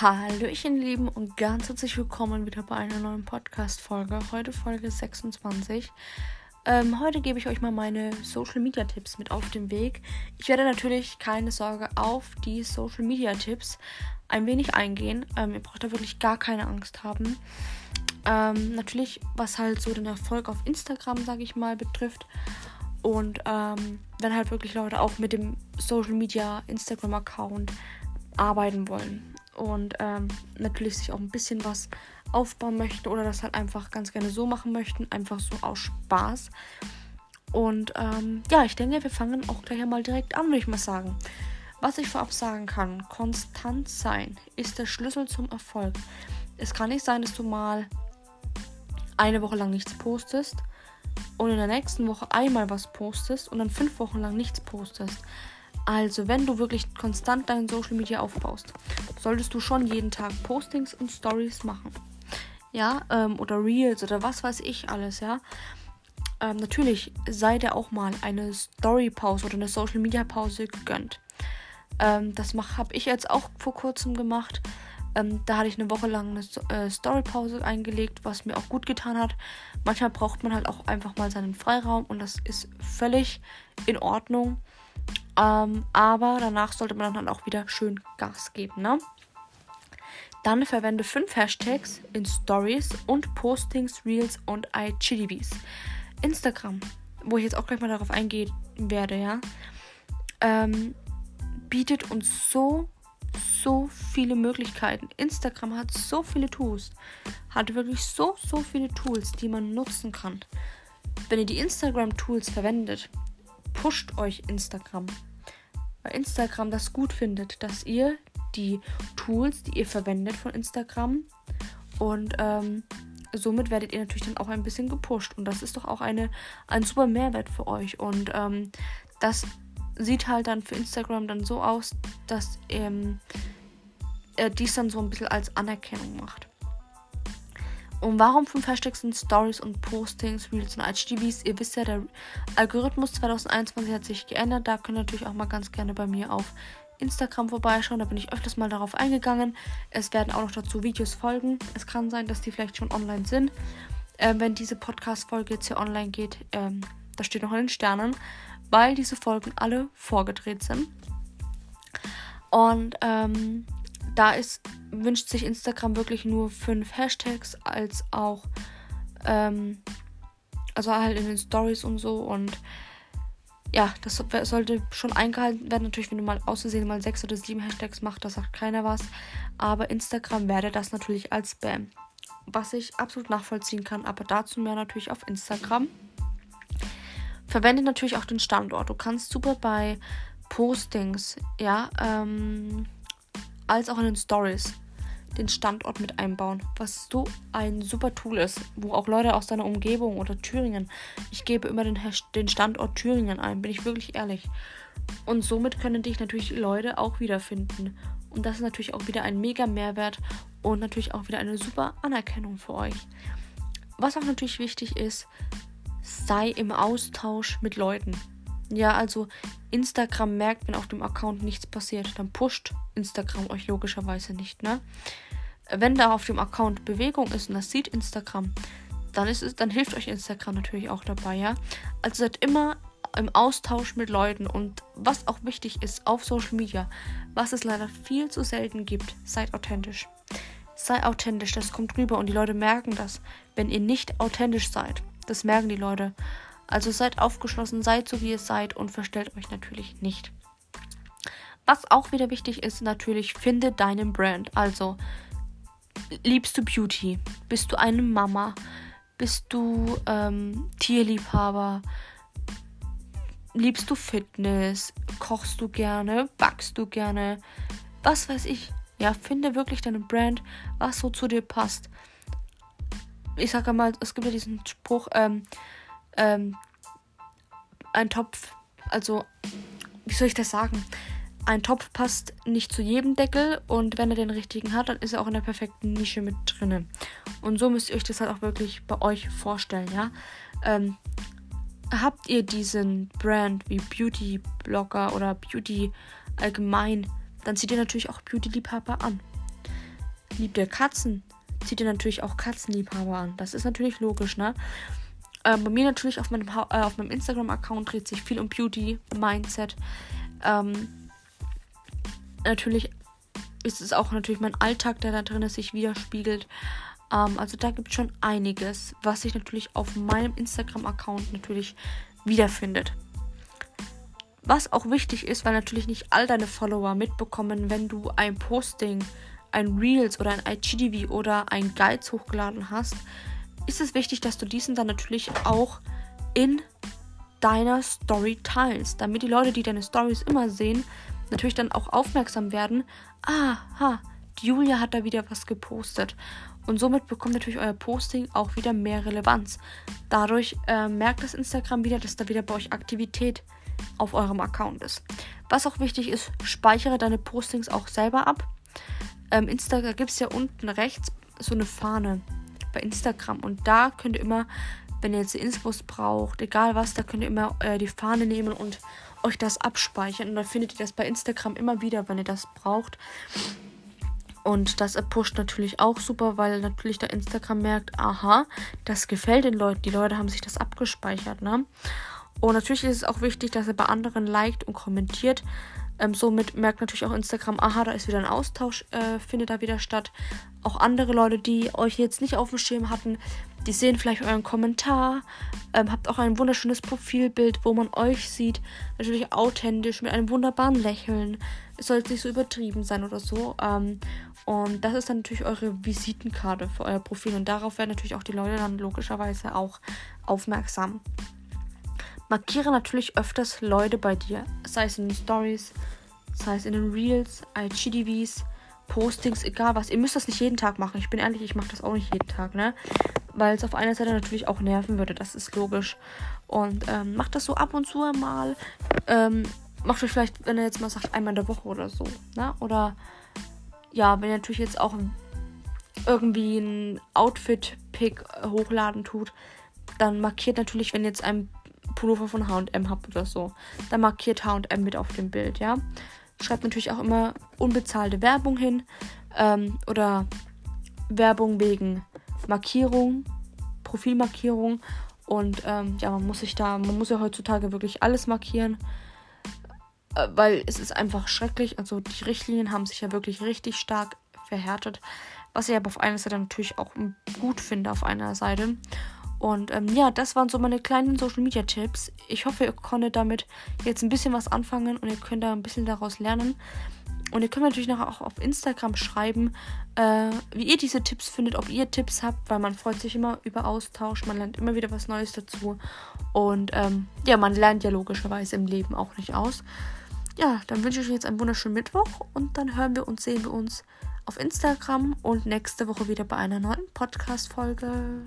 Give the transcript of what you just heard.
Hallöchen, Lieben, und ganz herzlich willkommen wieder bei einer neuen Podcast-Folge. Heute Folge 26. Ähm, heute gebe ich euch mal meine Social Media Tipps mit auf den Weg. Ich werde natürlich keine Sorge auf die Social Media Tipps ein wenig eingehen. Ähm, ihr braucht da wirklich gar keine Angst haben. Ähm, natürlich, was halt so den Erfolg auf Instagram, sage ich mal, betrifft. Und ähm, wenn halt wirklich Leute auch mit dem Social Media Instagram-Account arbeiten wollen und ähm, natürlich sich auch ein bisschen was aufbauen möchten oder das halt einfach ganz gerne so machen möchten, einfach so aus Spaß. Und ähm, ja, ich denke, wir fangen auch gleich einmal direkt an, würde ich mal sagen. Was ich vorab sagen kann, konstant sein ist der Schlüssel zum Erfolg. Es kann nicht sein, dass du mal eine Woche lang nichts postest und in der nächsten Woche einmal was postest und dann fünf Wochen lang nichts postest. Also, wenn du wirklich konstant dein Social Media aufbaust, solltest du schon jeden Tag Postings und Stories machen. Ja, ähm, oder Reels oder was weiß ich alles, ja. Ähm, natürlich sei dir auch mal eine Story-Pause oder eine Social-Media-Pause gegönnt. Ähm, das habe ich jetzt auch vor kurzem gemacht. Ähm, da hatte ich eine Woche lang eine äh, Story-Pause eingelegt, was mir auch gut getan hat. Manchmal braucht man halt auch einfach mal seinen Freiraum und das ist völlig in Ordnung. Ähm, aber danach sollte man dann auch wieder schön Gas geben, ne? Dann verwende fünf Hashtags in Stories und Postings, Reels und IGTVs. Instagram, wo ich jetzt auch gleich mal darauf eingehen werde, ja, ähm, bietet uns so, so viele Möglichkeiten. Instagram hat so viele Tools, hat wirklich so, so viele Tools, die man nutzen kann. Wenn ihr die Instagram-Tools verwendet, pusht euch Instagram. Weil Instagram das gut findet, dass ihr die Tools, die ihr verwendet von Instagram und ähm, somit werdet ihr natürlich dann auch ein bisschen gepusht. Und das ist doch auch eine, ein super Mehrwert für euch. Und ähm, das sieht halt dann für Instagram dann so aus, dass ähm, er dies dann so ein bisschen als Anerkennung macht. Und warum fünf Hashtags sind Stories und Postings, Reels und IGTVs? Ihr wisst ja, der Algorithmus 2021 hat sich geändert. Da könnt ihr natürlich auch mal ganz gerne bei mir auf Instagram vorbeischauen. Da bin ich öfters mal darauf eingegangen. Es werden auch noch dazu Videos folgen. Es kann sein, dass die vielleicht schon online sind. Ähm, wenn diese Podcast-Folge jetzt hier online geht, ähm, das steht noch in den Sternen, weil diese Folgen alle vorgedreht sind. Und ähm, da ist, wünscht sich Instagram wirklich nur fünf Hashtags als auch, ähm, also halt in den Stories und so und ja, das sollte schon eingehalten werden. Natürlich, wenn du mal auszusehen mal sechs oder sieben Hashtags machst, da sagt keiner was. Aber Instagram werde das natürlich als Spam. Was ich absolut nachvollziehen kann, aber dazu mehr natürlich auf Instagram. Verwende natürlich auch den Standort. Du kannst super bei Postings, ja, ähm, als auch in den Stories den Standort mit einbauen, was so ein super Tool ist, wo auch Leute aus deiner Umgebung oder Thüringen, ich gebe immer den, den Standort Thüringen ein, bin ich wirklich ehrlich. Und somit können dich natürlich Leute auch wiederfinden. Und das ist natürlich auch wieder ein mega Mehrwert und natürlich auch wieder eine super Anerkennung für euch. Was auch natürlich wichtig ist, sei im Austausch mit Leuten. Ja, also Instagram merkt, wenn auf dem Account nichts passiert, dann pusht Instagram euch logischerweise nicht, ne? Wenn da auf dem Account Bewegung ist und das sieht Instagram, dann ist es, dann hilft euch Instagram natürlich auch dabei, ja? Also seid immer im Austausch mit Leuten und was auch wichtig ist auf Social Media, was es leider viel zu selten gibt, seid authentisch. Sei authentisch, das kommt rüber und die Leute merken das, wenn ihr nicht authentisch seid. Das merken die Leute. Also seid aufgeschlossen, seid so wie ihr seid und verstellt euch natürlich nicht. Was auch wieder wichtig ist, natürlich, finde deinen Brand. Also, liebst du Beauty? Bist du eine Mama? Bist du ähm, Tierliebhaber? Liebst du Fitness? Kochst du gerne? Backst du gerne? Was weiß ich. Ja, finde wirklich deine Brand, was so zu dir passt. Ich sage mal, es gibt ja diesen Spruch, ähm, ähm, ein Topf, also, wie soll ich das sagen? Ein Topf passt nicht zu jedem Deckel und wenn er den richtigen hat, dann ist er auch in der perfekten Nische mit drinnen. Und so müsst ihr euch das halt auch wirklich bei euch vorstellen, ja. Ähm, habt ihr diesen Brand wie Beauty Blogger oder Beauty allgemein, dann zieht ihr natürlich auch Beauty Liebhaber an. liebt ihr Katzen, zieht ihr natürlich auch Katzenliebhaber an. Das ist natürlich logisch, ne? Ähm, bei mir natürlich auf meinem, äh, meinem Instagram-Account dreht sich viel um Beauty, Mindset. Ähm, natürlich ist es auch natürlich mein Alltag, der da drin sich widerspiegelt. Ähm, also da gibt es schon einiges, was sich natürlich auf meinem Instagram-Account natürlich wiederfindet. Was auch wichtig ist, weil natürlich nicht all deine Follower mitbekommen, wenn du ein Posting, ein Reels oder ein IGTV oder ein Guides hochgeladen hast, ist es wichtig, dass du diesen dann natürlich auch in deiner Story teilst, damit die Leute, die deine Stories immer sehen, natürlich dann auch aufmerksam werden. Aha, Julia hat da wieder was gepostet. Und somit bekommt natürlich euer Posting auch wieder mehr Relevanz. Dadurch äh, merkt das Instagram wieder, dass da wieder bei euch Aktivität auf eurem Account ist. Was auch wichtig ist, speichere deine Postings auch selber ab. Ähm, Instagram gibt es ja unten rechts so eine Fahne bei Instagram. Und da könnt ihr immer, wenn ihr jetzt Infos braucht, egal was, da könnt ihr immer äh, die Fahne nehmen und euch das abspeichern. Und dann findet ihr das bei Instagram immer wieder, wenn ihr das braucht. Und das pusht natürlich auch super, weil natürlich der Instagram merkt, aha, das gefällt den Leuten. Die Leute haben sich das abgespeichert, ne? Und natürlich ist es auch wichtig, dass ihr bei anderen liked und kommentiert. Ähm, somit merkt natürlich auch Instagram, aha, da ist wieder ein Austausch, äh, findet da wieder statt. Auch andere Leute, die euch jetzt nicht auf dem Schirm hatten, die sehen vielleicht euren Kommentar, ähm, habt auch ein wunderschönes Profilbild, wo man euch sieht. Natürlich authentisch, mit einem wunderbaren Lächeln. Es soll jetzt nicht so übertrieben sein oder so. Ähm, und das ist dann natürlich eure Visitenkarte für euer Profil. Und darauf werden natürlich auch die Leute dann logischerweise auch aufmerksam. Markiere natürlich öfters Leute bei dir, sei es in den Stories, sei es in den Reels, IGTVs, Postings, egal was. Ihr müsst das nicht jeden Tag machen. Ich bin ehrlich, ich mache das auch nicht jeden Tag, ne? Weil es auf einer Seite natürlich auch nerven würde, das ist logisch. Und ähm, macht das so ab und zu mal. Ähm, macht euch vielleicht, wenn ihr jetzt mal sagt, einmal in der Woche oder so, ne? Oder ja, wenn ihr natürlich jetzt auch irgendwie ein Outfit-Pick hochladen tut, dann markiert natürlich, wenn jetzt ein Pullover von HM habt oder so, dann markiert HM mit auf dem Bild, ja. Schreibt natürlich auch immer unbezahlte Werbung hin ähm, oder Werbung wegen Markierung, Profilmarkierung und ähm, ja, man muss sich da, man muss ja heutzutage wirklich alles markieren, äh, weil es ist einfach schrecklich. Also die Richtlinien haben sich ja wirklich richtig stark verhärtet, was ich aber auf einer Seite natürlich auch gut finde auf einer Seite. Und ähm, ja, das waren so meine kleinen Social Media Tipps. Ich hoffe, ihr konntet damit jetzt ein bisschen was anfangen und ihr könnt da ein bisschen daraus lernen. Und ihr könnt natürlich nachher auch auf Instagram schreiben, äh, wie ihr diese Tipps findet, ob ihr Tipps habt, weil man freut sich immer über Austausch, man lernt immer wieder was Neues dazu. Und ähm, ja, man lernt ja logischerweise im Leben auch nicht aus. Ja, dann wünsche ich euch jetzt einen wunderschönen Mittwoch und dann hören wir und sehen wir uns auf Instagram und nächste Woche wieder bei einer neuen Podcast-Folge.